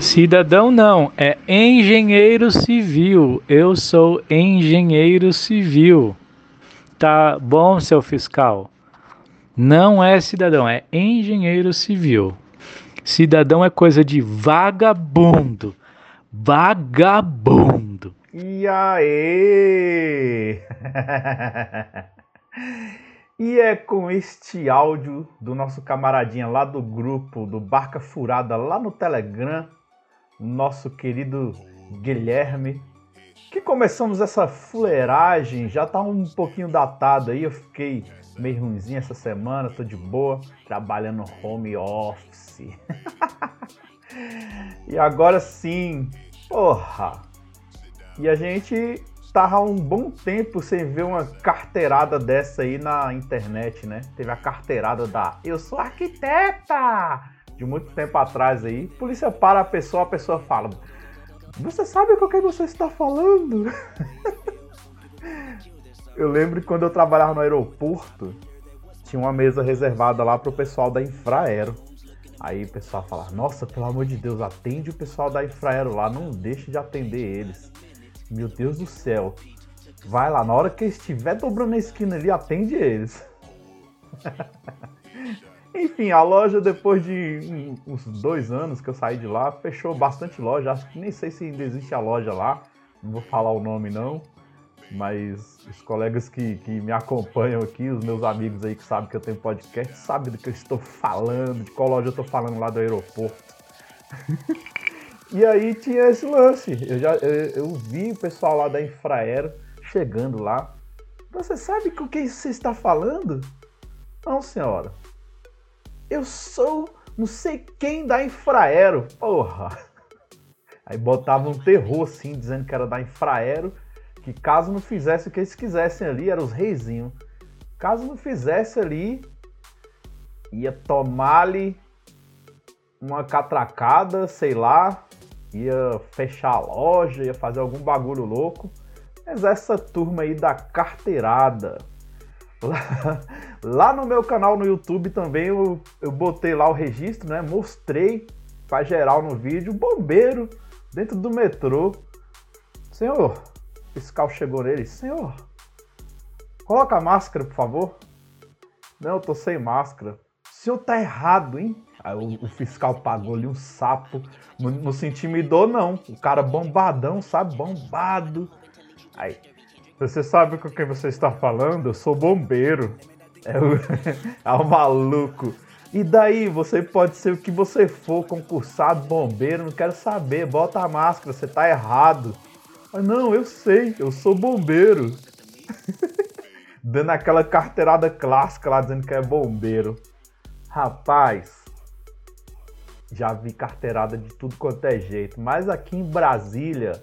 Cidadão não, é engenheiro civil. Eu sou engenheiro civil. Tá bom, seu fiscal? Não é cidadão, é engenheiro civil. Cidadão é coisa de vagabundo. Vagabundo. E aí? e é com este áudio do nosso camaradinha lá do grupo do Barca Furada lá no Telegram, nosso querido Guilherme, que começamos essa fuleiragem, já tá um pouquinho datado aí, eu fiquei meio ruimzinho essa semana, tô de boa, trabalhando home office. e agora sim, porra. E a gente tava um bom tempo sem ver uma carteirada dessa aí na internet, né? Teve a carteirada da Eu sou arquiteta! De muito tempo atrás aí. Polícia para a pessoa, a pessoa fala: Você sabe com quem você está falando? Eu lembro que quando eu trabalhava no aeroporto, tinha uma mesa reservada lá pro pessoal da Infraero. Aí o pessoal fala, nossa, pelo amor de Deus, atende o pessoal da Infraero lá, não deixe de atender eles. Meu Deus do céu. Vai lá, na hora que estiver dobrando a esquina ali, atende eles. Enfim, a loja, depois de uns dois anos que eu saí de lá, fechou bastante loja. Acho que nem sei se ainda existe a loja lá. Não vou falar o nome, não mas os colegas que, que me acompanham aqui, os meus amigos aí que sabem que eu tenho podcast, sabem do que eu estou falando, de qual loja eu estou falando lá do aeroporto. e aí tinha esse lance. Eu já eu, eu, vi o pessoal lá da Infraero chegando lá. Você sabe com quem você está falando? Não, senhora. Eu sou não sei quem da Infraero. Porra. Aí botava um terror assim, dizendo que era da Infraero que caso não fizesse o que eles quisessem ali, eram os reizinhos. Caso não fizesse ali, ia tomar-lhe uma catracada, sei lá, ia fechar a loja, ia fazer algum bagulho louco. Mas essa turma aí da carteirada. Lá, lá no meu canal no YouTube também eu, eu botei lá o registro, né? Mostrei pra geral no vídeo, bombeiro dentro do metrô. Senhor, fiscal chegou nele, senhor, coloca a máscara, por favor. Não, eu tô sem máscara. O senhor tá errado, hein? Aí o, o fiscal pagou ali um sapo. Não, não se intimidou, não. O cara bombadão, sabe? Bombado. Aí, você sabe com quem você está falando? Eu sou bombeiro. É o, é o maluco. E daí, você pode ser o que você for, concursado, bombeiro, não quero saber. Bota a máscara, você tá errado. Ah, não, eu sei, eu sou bombeiro. Dando aquela carteirada clássica lá dizendo que é bombeiro. Rapaz, já vi carteirada de tudo quanto é jeito, mas aqui em Brasília,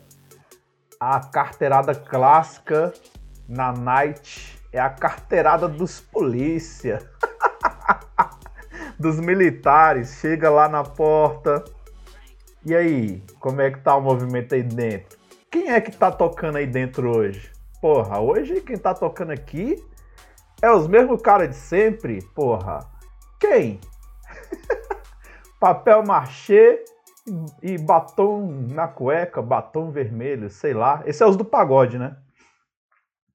a carteirada clássica na night é a carteirada dos polícia. dos militares, chega lá na porta. E aí, como é que tá o movimento aí dentro? Quem é que tá tocando aí dentro hoje? Porra, hoje quem tá tocando aqui é os mesmos caras de sempre, porra. Quem? Papel machê e batom na cueca, batom vermelho, sei lá. Esse é os do pagode, né?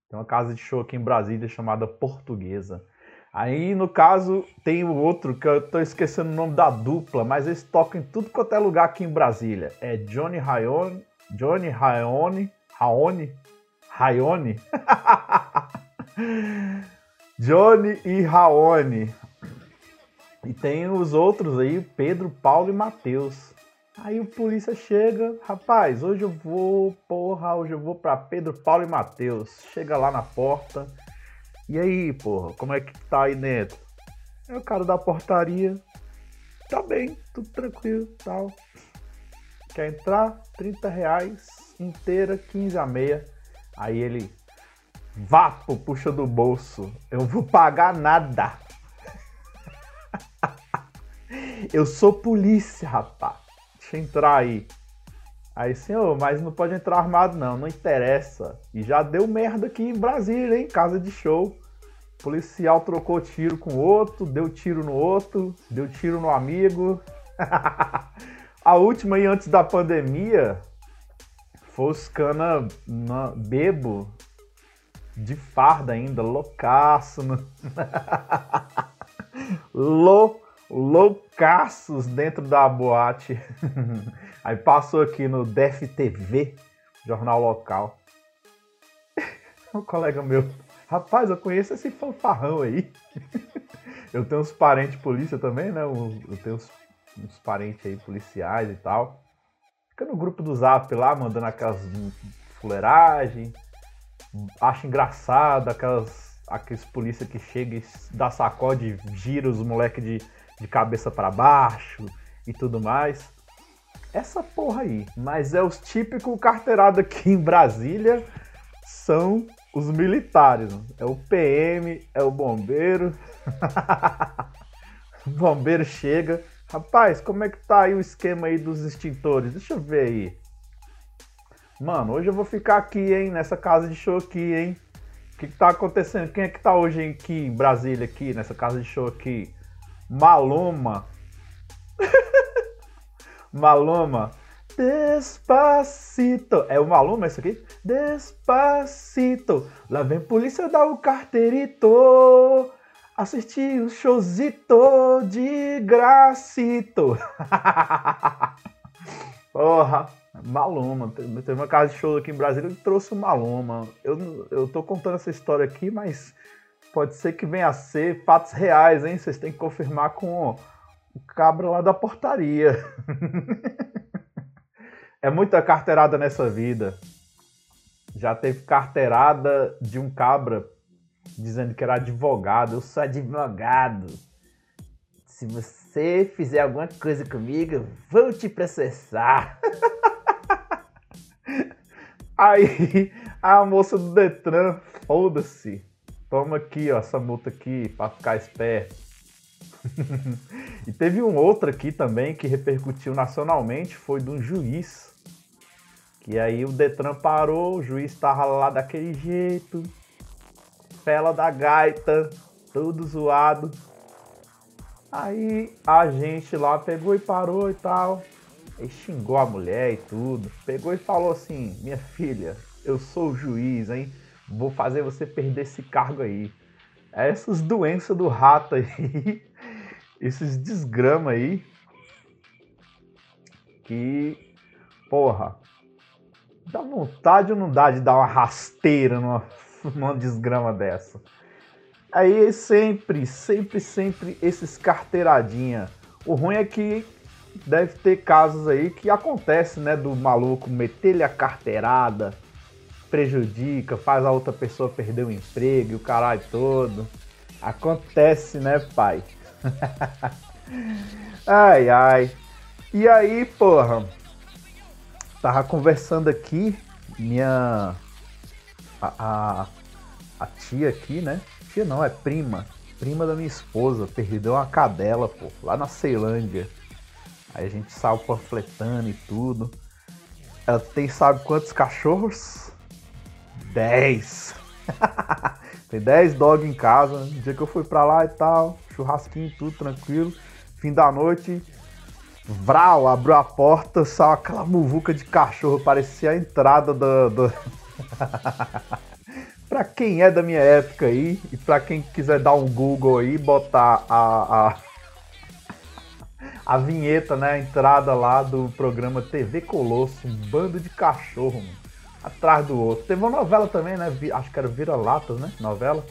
Tem uma casa de show aqui em Brasília chamada Portuguesa. Aí, no caso, tem o outro que eu tô esquecendo o nome da dupla, mas eles tocam em tudo quanto é lugar aqui em Brasília. É Johnny Rayone Johnny Raoni, Raoni, Raione, Johnny e Raoni. E tem os outros aí, Pedro, Paulo e Matheus. Aí o polícia chega, rapaz, hoje eu vou, porra, hoje eu vou para Pedro, Paulo e Matheus. Chega lá na porta. E aí, porra, como é que tá aí dentro? É o cara da portaria. Tá bem, tudo tranquilo, tal. Quer entrar? 30 reais, inteira, 15 a meia. Aí ele, vapo, puxa do bolso. Eu vou pagar nada. eu sou polícia, rapaz. Deixa eu entrar aí. Aí, senhor, mas não pode entrar armado não, não interessa. E já deu merda aqui em Brasília, hein? Casa de show. Policial trocou tiro com outro, deu tiro no outro, deu tiro no amigo. A última aí antes da pandemia foi os cana na, bebo de farda ainda, loucaço. No... Lou, loucaços dentro da boate. Aí passou aqui no DFTV, jornal local. Um colega meu, rapaz, eu conheço esse fanfarrão aí. Eu tenho uns parentes polícia também, né? Eu tenho uns, uns parentes aí policiais e tal. Fica no grupo do Zap lá, mandando aquelas fuleiragens. Acho engraçado aquelas, aqueles polícia que chega e dá sacode, gira os moleques de, de cabeça para baixo e tudo mais. Essa porra aí. Mas é os típicos carteirados aqui em Brasília são os militares. É o PM, é o bombeiro. o bombeiro chega. Rapaz, como é que tá aí o esquema aí dos extintores? Deixa eu ver aí. Mano, hoje eu vou ficar aqui, hein, nessa casa de show aqui, hein? O que, que tá acontecendo? Quem é que tá hoje aqui em Brasília, aqui, nessa casa de show aqui? Maloma. Maloma. Despacito. É o Maluma isso aqui? Despacito. Lá vem polícia dar o carteirito. Assistir o showzito de gracito. Porra, Maluma. Teve uma casa de show aqui em Brasília que trouxe o Maluma. Eu, eu tô contando essa história aqui, mas pode ser que venha a ser fatos reais, hein? Vocês têm que confirmar com o cabra lá da portaria. É muita carteirada nessa vida. Já teve carteirada de um cabra dizendo que era advogado. Eu sou advogado. Se você fizer alguma coisa comigo, vou te processar. Aí a moça do Detran, foda-se. Toma aqui, ó, essa multa aqui para ficar esperto. e teve um outro aqui também que repercutiu nacionalmente, foi de um juiz e aí o Detran parou, o juiz tava lá daquele jeito, fela da gaita, tudo zoado. Aí a gente lá pegou e parou e tal. E xingou a mulher e tudo. Pegou e falou assim: Minha filha, eu sou o juiz, hein? Vou fazer você perder esse cargo aí. Essas doenças do rato aí, esses desgrama aí. Que, porra, Dá vontade ou não dá de dar uma rasteira numa, numa desgrama dessa? Aí sempre, sempre, sempre esses carteiradinha. O ruim é que deve ter casos aí que acontece, né, do maluco meter-lhe a carteirada, prejudica, faz a outra pessoa perder o emprego e o caralho todo. Acontece, né, pai? ai, ai. E aí, porra, Tava conversando aqui, minha. A, a, a, tia aqui, né? Tia não, é prima. Prima da minha esposa. Perdeu uma cadela, pô, lá na Ceilândia. Aí a gente saiu panfletando e tudo. Ela tem, sabe quantos cachorros? Dez. tem dez dog em casa. No dia que eu fui pra lá e tal, churrasquinho, tudo tranquilo. Fim da noite, Vral, abriu a porta, só aquela muvuca de cachorro, parecia a entrada do. do... pra quem é da minha época aí, e pra quem quiser dar um Google aí, botar a, a, a vinheta, né? A entrada lá do programa TV Colosso, um bando de cachorro, mano, atrás do outro. Teve uma novela também, né? Acho que era Vira-Latas, né? Novela.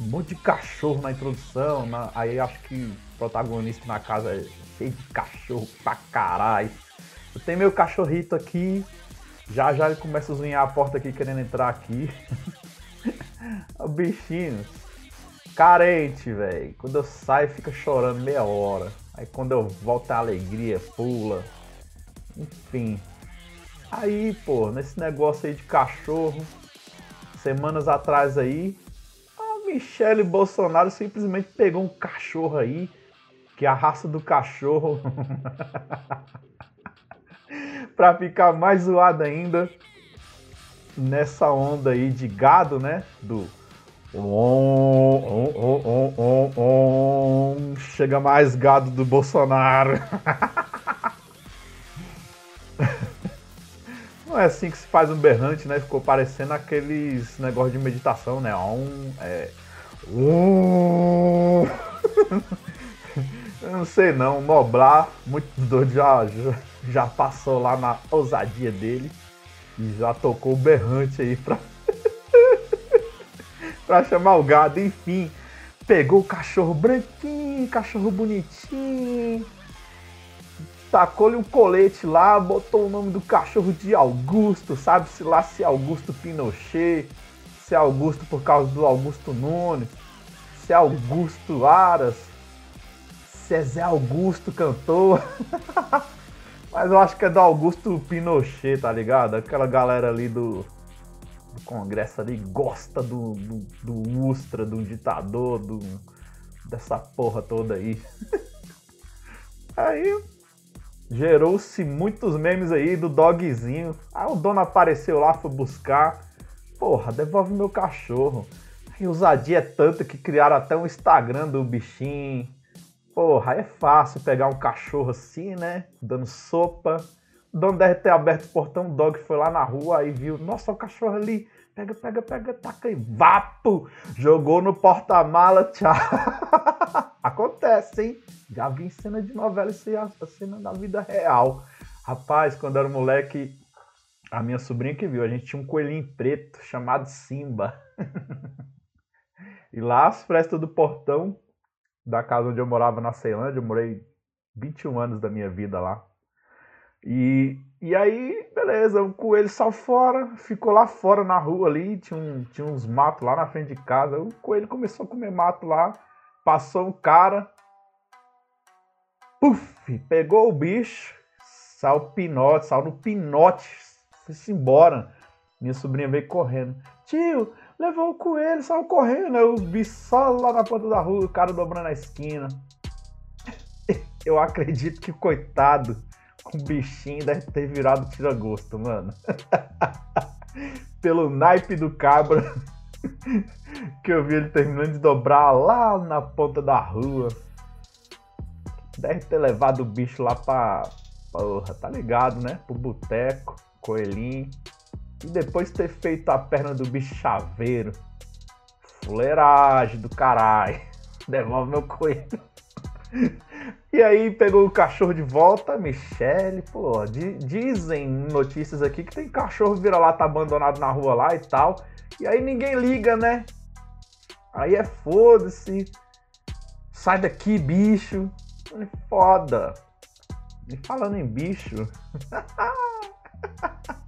Um monte de cachorro na introdução, na... aí acho que o protagonista na casa é cheio de cachorro pra caralho. Eu tenho meu cachorrito aqui. Já já ele começa a zunhar a porta aqui querendo entrar aqui. o bichinho. Carente, velho. Quando eu saio fica chorando meia hora. Aí quando eu volto a alegria, pula. Enfim. Aí, pô, nesse negócio aí de cachorro, semanas atrás aí, a Michelle Bolsonaro simplesmente pegou um cachorro aí que a raça do cachorro, para ficar mais zoado ainda, nessa onda aí de gado, né? Do on, on, on, chega mais gado do Bolsonaro. Não é assim que se faz um berrante, né? Ficou parecendo aqueles negócios de meditação, né? Um, é... Um... Eu não sei não, Noblar, muito doido, já, já passou lá na ousadia dele e já tocou o berrante aí pra, pra chamar o gado. Enfim, pegou o cachorro branquinho, cachorro bonitinho, tacou-lhe um colete lá, botou o nome do cachorro de Augusto, sabe se lá se é Augusto Pinochet, se é Augusto por causa do Augusto Nunes, se é Augusto Aras, se Zé Augusto cantor. Mas eu acho que é do Augusto Pinochet, tá ligado? Aquela galera ali do, do Congresso ali gosta do, do, do Ustra, do ditador, do, dessa porra toda aí. Aí gerou-se muitos memes aí do dogzinho. Aí o dono apareceu lá, foi buscar. Porra, devolve meu cachorro. E ousadia é tanto que criaram até um Instagram do bichinho. Porra, é fácil pegar um cachorro assim, né? Dando sopa. O dono deve ter aberto o portão, o dog foi lá na rua e viu, nossa, o cachorro ali, pega, pega, pega, taca e vapo! Jogou no porta-mala, tchau. Acontece, hein? Já vi cena de novela isso aí, a cena da vida real. Rapaz, quando era moleque, a minha sobrinha que viu, a gente tinha um coelhinho preto chamado Simba. e lá as frestas do portão da casa onde eu morava na Ceilândia, eu morei 21 anos da minha vida lá. E, e aí, beleza, o coelho saiu fora, ficou lá fora na rua ali, tinha, um, tinha uns matos lá na frente de casa. O coelho começou a comer mato lá, passou um cara, puf, pegou o bicho, saiu pinote, saiu no pinote, foi-se embora. Minha sobrinha veio correndo. Tio, levou o coelho, saiu correndo. Eu vi só lá na ponta da rua, o cara dobrando a esquina. Eu acredito que, coitado, o bichinho deve ter virado tira-gosto, mano. Pelo naipe do cabra que eu vi ele terminando de dobrar lá na ponta da rua. Deve ter levado o bicho lá pra. Porra, tá ligado, né? Pro boteco, coelhinho e depois ter feito a perna do bicho chaveiro. Fuleiragem do caralho. Devolve meu coelho. E aí pegou o cachorro de volta, Michele, pô, dizem notícias aqui que tem cachorro vira-lata tá abandonado na rua lá e tal. E aí ninguém liga, né? Aí é foda-se. Sai daqui, bicho. Foda. E falando em bicho.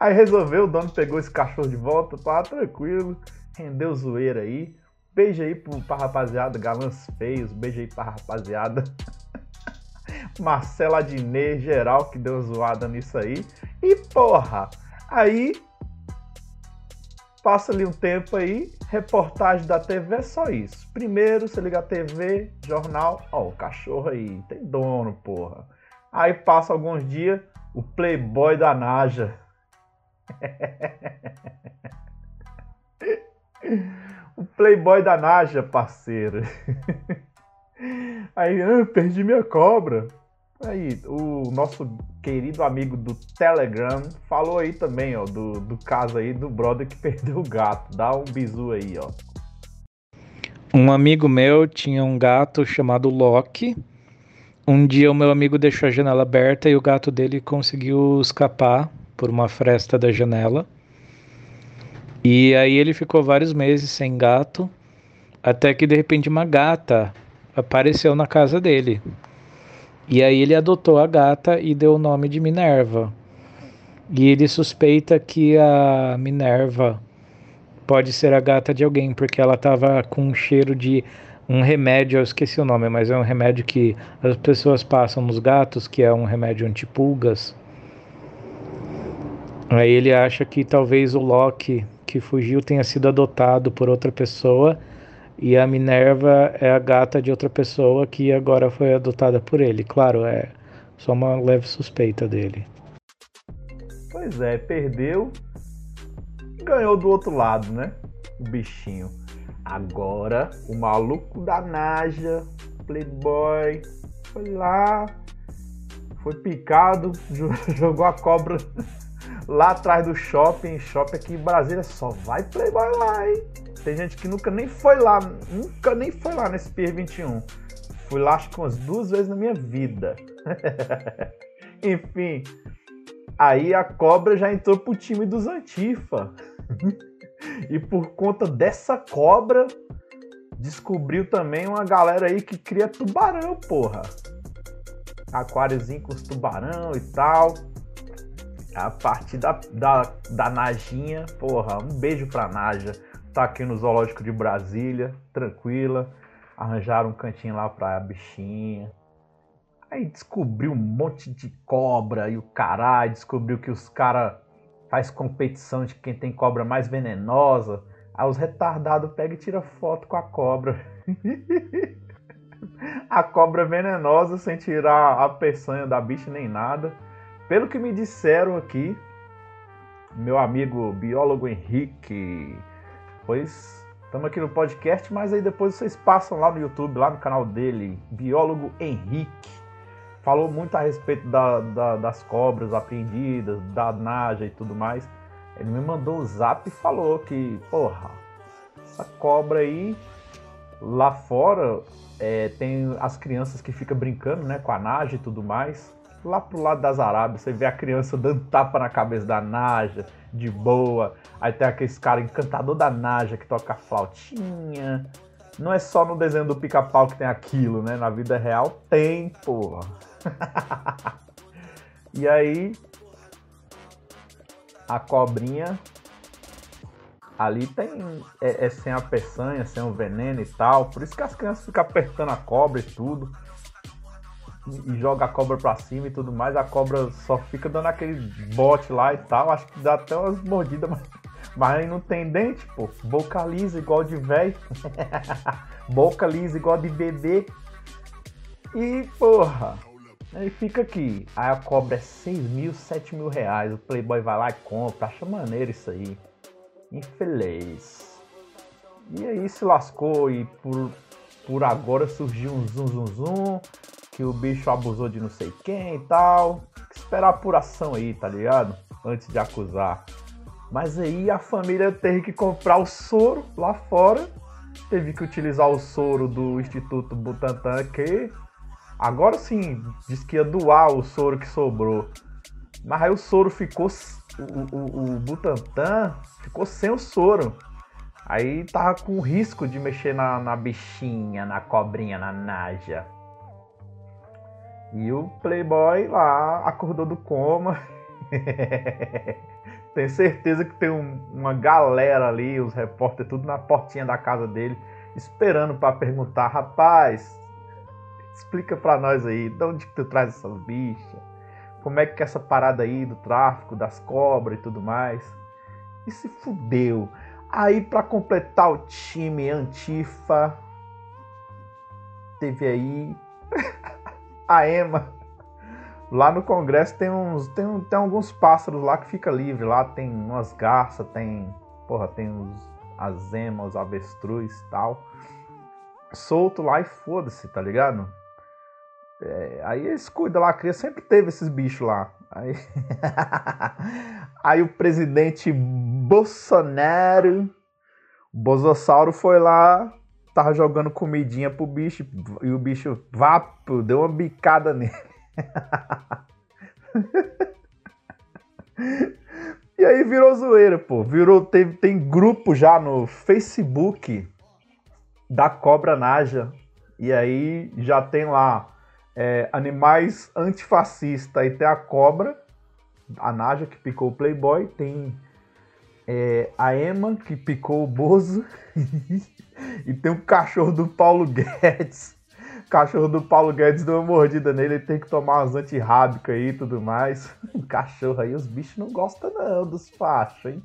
Aí resolveu, o dono pegou esse cachorro de volta, pá, tranquilo, rendeu zoeira aí. Beijo aí pro, pra rapaziada, galãs feios, beijo aí pra rapaziada. Marcela Adnet, geral, que deu zoada nisso aí. E porra, aí passa ali um tempo aí, reportagem da TV é só isso. Primeiro, você liga a TV, jornal, ó, o cachorro aí, tem dono, porra. Aí passa alguns dias, o playboy da Naja o playboy da Naja, parceiro. Aí, ah, perdi minha cobra. Aí, o nosso querido amigo do Telegram falou aí também, ó, do, do caso aí do brother que perdeu o gato. Dá um bisu aí, ó. Um amigo meu tinha um gato chamado Loki. Um dia o meu amigo deixou a janela aberta e o gato dele conseguiu escapar por uma fresta da janela. E aí ele ficou vários meses sem gato, até que de repente uma gata apareceu na casa dele. E aí ele adotou a gata e deu o nome de Minerva. E ele suspeita que a Minerva pode ser a gata de alguém, porque ela estava com um cheiro de um remédio, eu esqueci o nome, mas é um remédio que as pessoas passam nos gatos, que é um remédio antipulgas. Aí ele acha que talvez o Loki que fugiu tenha sido adotado por outra pessoa e a Minerva é a gata de outra pessoa que agora foi adotada por ele. Claro, é só uma leve suspeita dele. Pois é, perdeu ganhou do outro lado, né? O bichinho. Agora, o maluco da Naja, Playboy, foi lá, foi picado, jogou a cobra lá atrás do shopping. Shopping aqui em Brasília só vai Playboy lá, hein? Tem gente que nunca nem foi lá, nunca nem foi lá nesse Pier 21. Fui lá acho que umas duas vezes na minha vida. Enfim, aí a cobra já entrou pro time dos Antifa. e por conta dessa cobra, descobriu também uma galera aí que cria tubarão, porra. Aquáriozinho com os tubarão e tal. A partir da, da, da Najinha, porra, um beijo pra Naja. Tá aqui no Zoológico de Brasília, tranquila. Arranjaram um cantinho lá pra bichinha. Aí descobriu um monte de cobra e o caralho. Descobriu que os caras faz competição de quem tem cobra mais venenosa. Aí os retardados pegam e tiram foto com a cobra. a cobra venenosa sem tirar a peçanha da bicha nem nada. Pelo que me disseram aqui, meu amigo biólogo Henrique, pois estamos aqui no podcast, mas aí depois vocês passam lá no YouTube, lá no canal dele, biólogo Henrique falou muito a respeito da, da, das cobras apreendidas, da naja e tudo mais. Ele me mandou o zap e falou que, porra, essa cobra aí, lá fora, é, tem as crianças que ficam brincando né, com a naja e tudo mais. Lá pro lado das Arábias, você vê a criança dando tapa na cabeça da naja, de boa. Aí tem aqueles cara encantador da naja que toca flautinha. Não é só no desenho do pica-pau que tem aquilo, né? Na vida real tem, porra. e aí, a cobrinha ali tem é, é, sem a peçanha, sem o veneno e tal. Por isso que as crianças ficam apertando a cobra e tudo. E, joga a cobra pra cima e tudo mais. A cobra só fica dando aquele bote lá e tal. Acho que dá até umas mordidas, mas, mas aí não tem dente, pô. Boca lisa igual de velho. Boca lisa igual de bebê. E, porra, Aí fica aqui. Aí a cobra é 6 mil, 7 mil reais. O Playboy vai lá e compra. Acha maneiro isso aí. Infeliz. E aí se lascou e por, por agora surgiu um zum zum zum. Que o bicho abusou de não sei quem e tal. Esperar apuração aí, tá ligado? Antes de acusar. Mas aí a família teve que comprar o soro lá fora. Teve que utilizar o soro do Instituto Butantan que Agora sim, disse que ia doar o soro que sobrou. Mas aí o soro ficou. O, o, o Butantan ficou sem o soro. Aí tava com risco de mexer na, na bichinha, na cobrinha, na naja. E o Playboy lá acordou do coma. Tenho certeza que tem um, uma galera ali, os repórteres, tudo na portinha da casa dele, esperando para perguntar: rapaz, Explica para nós aí, de onde que tu traz essas bichas? Como é que é essa parada aí do tráfico, das cobras e tudo mais? E se fudeu. Aí para completar o time Antifa, teve aí a Ema. Lá no Congresso tem uns tem, tem alguns pássaros lá que fica livre. Lá tem umas garças, tem, porra, tem os as emas, os avestruz tal. Solto lá e foda-se, tá ligado? É, aí eles cuidam lá, a criança sempre teve esses bichos lá. Aí, aí o presidente Bolsonaro, o Bosossauro foi lá, tava jogando comidinha pro bicho, e o bicho vapo, deu uma bicada nele. e aí virou zoeira, pô. Virou, tem, tem grupo já no Facebook da Cobra Naja. E aí já tem lá é, animais antifascista e tem a cobra, a Naja que picou o Playboy, tem é, a Emma que picou o Bozo e tem o cachorro do Paulo Guedes. O cachorro do Paulo Guedes deu uma mordida nele, ele tem que tomar umas antirrábicas aí e tudo mais. O cachorro aí, os bichos não gostam não dos fachos, hein?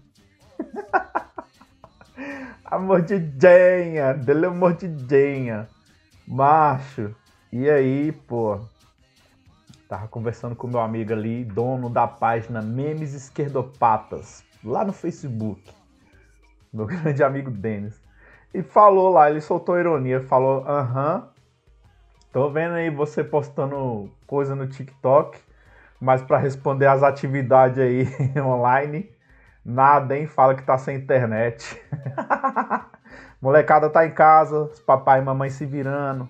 a mordidinha, dele é mordidinha. Macho, e aí, pô, tava conversando com meu amigo ali, dono da página Memes Esquerdopatas, lá no Facebook. Meu grande amigo Denis. E falou lá, ele soltou ironia, falou: "Aham. Tô vendo aí você postando coisa no TikTok. Mas para responder as atividades aí online, nada, hein? Fala que tá sem internet. Molecada tá em casa, os papai e mamãe se virando.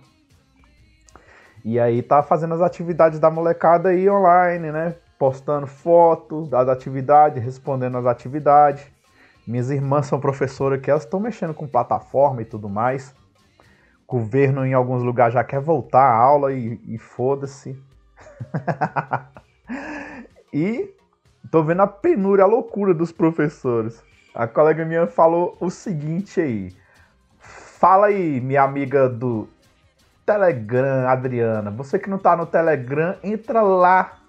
E aí tá fazendo as atividades da molecada aí online, né? Postando fotos das atividades, respondendo as atividades. Minhas irmãs são professoras que elas estão mexendo com plataforma e tudo mais. O governo em alguns lugares já quer voltar à aula e, e foda-se. e tô vendo a penúria, a loucura dos professores. A colega minha falou o seguinte aí. Fala aí, minha amiga do Telegram, Adriana. Você que não tá no Telegram, entra lá.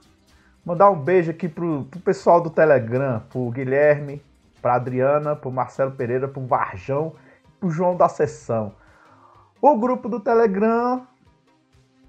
Mandar um beijo aqui pro, pro pessoal do Telegram, pro Guilherme, pra Adriana, pro Marcelo Pereira, pro Varjão, pro João da Sessão. O grupo do Telegram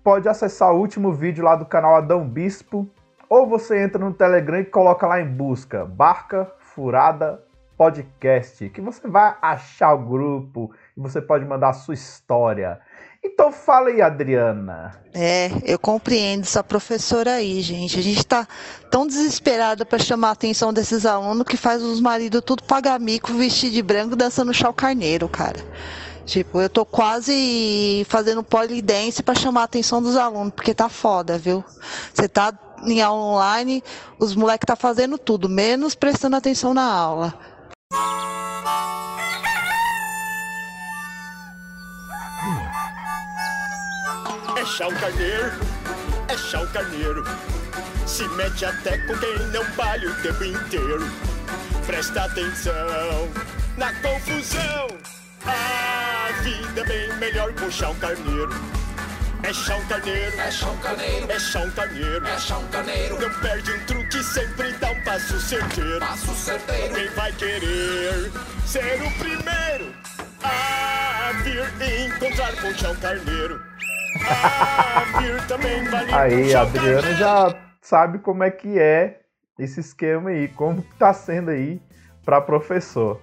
pode acessar o último vídeo lá do canal Adão Bispo, ou você entra no Telegram e coloca lá em busca Barca Furada Podcast, que você vai achar o grupo e você pode mandar a sua história. Então fala aí, Adriana. É, eu compreendo essa professora aí, gente. A gente tá tão desesperada para chamar a atenção desses alunos que faz os maridos tudo pagar mico, vestir de branco, dançando chau carneiro, cara. Tipo, eu tô quase fazendo polidense para chamar a atenção dos alunos, porque tá foda, viu? Você tá em aula online, os moleques tá fazendo tudo, menos prestando atenção na aula. Chá o carneiro, é chá o carneiro. Se mete até com quem não palha o tempo inteiro. Presta atenção na confusão. A vida é bem melhor com chá o carneiro. É chão carneiro, é chão carneiro, é chão carneiro, é chão carneiro. Não perde um truque, sempre dá um passo certeiro. Passo certeiro. Quem vai querer ser o primeiro a vir encontrar com carneiro? Vir também vale Aí, a Adriana já sabe como é que é esse esquema aí, como tá sendo aí para professor.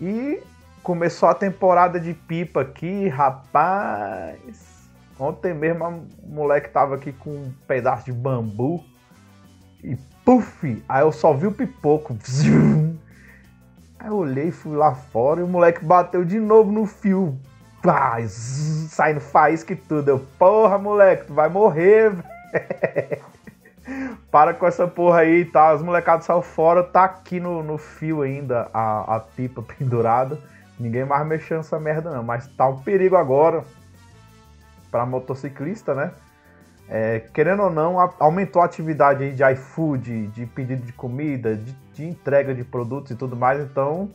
E começou a temporada de pipa aqui, rapaz. Ontem mesmo a moleque tava aqui com um pedaço de bambu e puf! Aí eu só vi o pipoco. Aí eu olhei, fui lá fora e o moleque bateu de novo no fio. Pá, saindo faísca e tudo. Eu, porra, moleque, tu vai morrer, Para com essa porra aí, tá? Os molecados saíram fora, tá aqui no, no fio ainda a, a pipa pendurada. Ninguém mais mexendo nessa merda não, mas tá um perigo agora para motociclista, né? É, querendo ou não, a, aumentou a atividade de iFood, de pedido de comida, de, de, entrega de produtos e tudo mais. Então,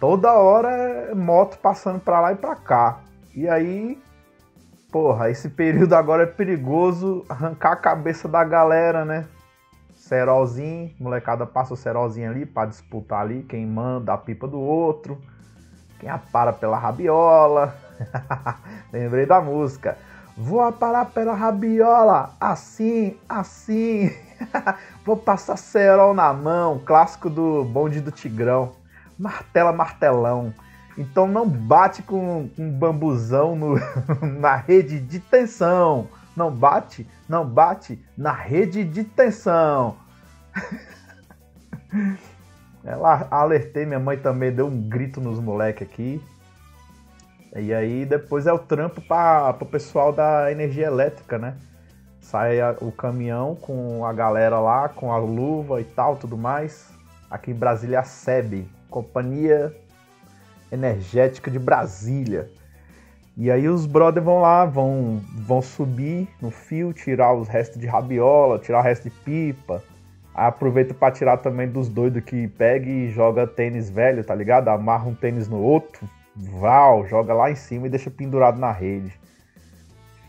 toda hora moto passando para lá e para cá. E aí, porra, esse período agora é perigoso arrancar a cabeça da galera, né? Cerolzinho, molecada passa o cerolzinho ali para disputar ali quem manda a pipa do outro, quem apara pela rabiola. Lembrei da música. Vou aparar pela rabiola, assim, assim. Vou passar cerol na mão, clássico do bonde do Tigrão. Martela, martelão. Então não bate com um bambuzão no, na rede de tensão. Não bate, não bate na rede de tensão. Ela alertei, minha mãe também deu um grito nos moleques aqui. E aí depois é o trampo para o pessoal da energia elétrica, né? Sai a, o caminhão com a galera lá, com a luva e tal, tudo mais. Aqui em Brasília, a SEB, Companhia Energética de Brasília. E aí os brothers vão lá, vão, vão subir no fio, tirar os restos de rabiola, tirar o resto de pipa. Aí aproveita para tirar também dos doidos que pega e joga tênis velho, tá ligado? Amarra um tênis no outro, Val, joga lá em cima e deixa pendurado na rede.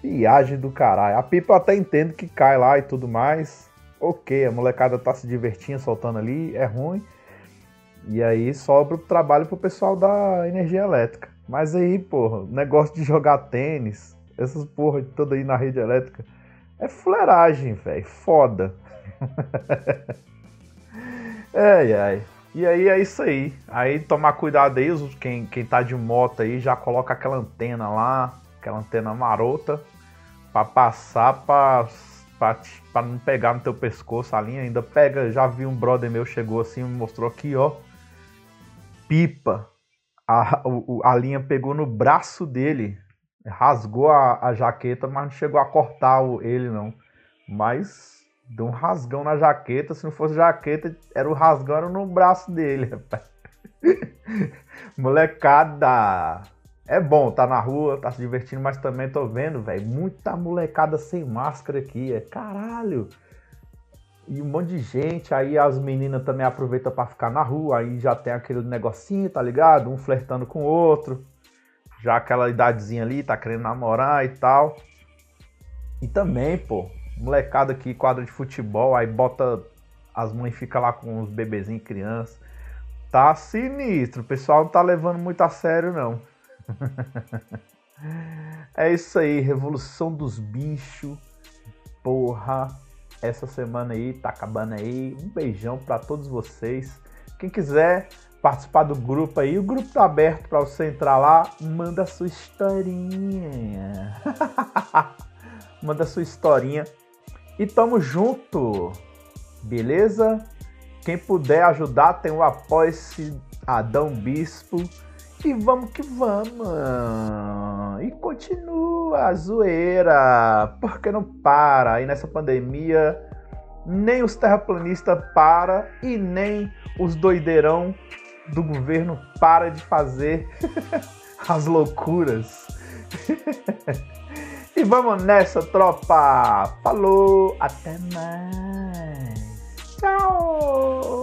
Viagem do caralho. A pipa eu até entendo que cai lá e tudo mais. Ok, a molecada tá se divertindo, soltando ali, é ruim. E aí sobra o trabalho pro pessoal da energia elétrica. Mas aí, porra, negócio de jogar tênis, essas porra toda aí na rede elétrica, é fuleiragem, velho. Foda. ai, ai. E aí é isso aí. Aí tomar cuidado aí, quem, quem tá de moto aí já coloca aquela antena lá, aquela antena marota, para passar pra, te- pra não pegar no teu pescoço a linha, ainda pega. Já vi um brother meu chegou assim me mostrou aqui, ó. Pipa. A, a linha pegou no braço dele. Rasgou a, a jaqueta, mas não chegou a cortar o, ele, não. Mas deu um rasgão na jaqueta. Se não fosse jaqueta, era o rasgão era no braço dele, rapaz. Molecada! É bom, tá na rua, tá se divertindo, mas também tô vendo, velho, muita molecada sem máscara aqui, é caralho. E um monte de gente, aí as meninas também aproveitam pra ficar na rua, aí já tem aquele negocinho, tá ligado? Um flertando com o outro. Já aquela idadezinha ali, tá querendo namorar e tal. E também, pô, molecada aqui, quadra de futebol, aí bota. As mães ficam lá com os bebezinhos crianças. Tá sinistro, o pessoal não tá levando muito a sério, não. é isso aí, Revolução dos Bichos. Porra, essa semana aí tá acabando aí. Um beijão pra todos vocês. Quem quiser participar do grupo aí, o grupo tá aberto pra você entrar lá, manda sua historinha. manda sua historinha. E tamo junto. Beleza? Quem puder ajudar, tem o Apoia-se Adão Bispo. E vamos que vamos. E continua a zoeira. Porque não para. Aí nessa pandemia, nem os terraplanistas para e nem os doideirão do governo para de fazer as loucuras. e vamos nessa, tropa. Falou, até mais. Tchau.